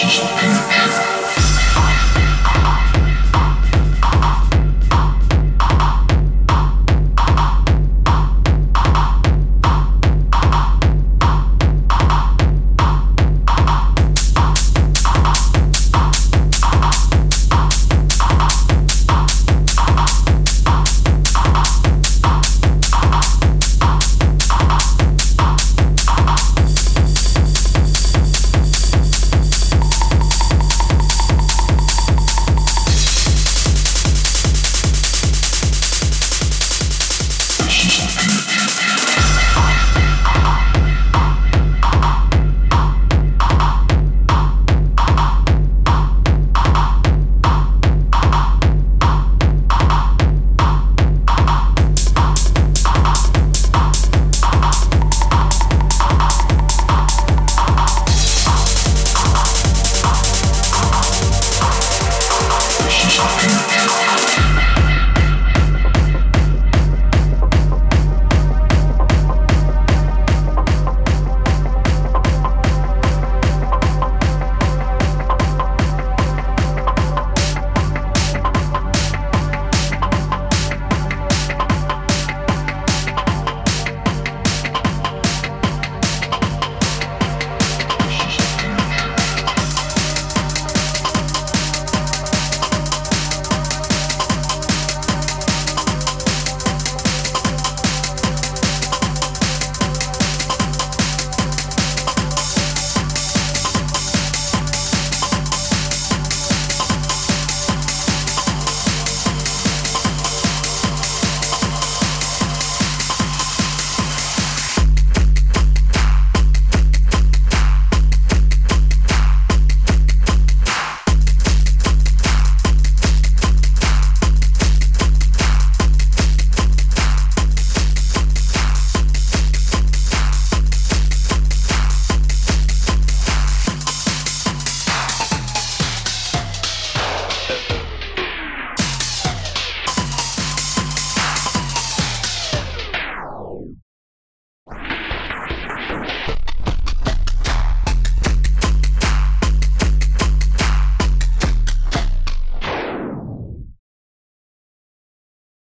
是什？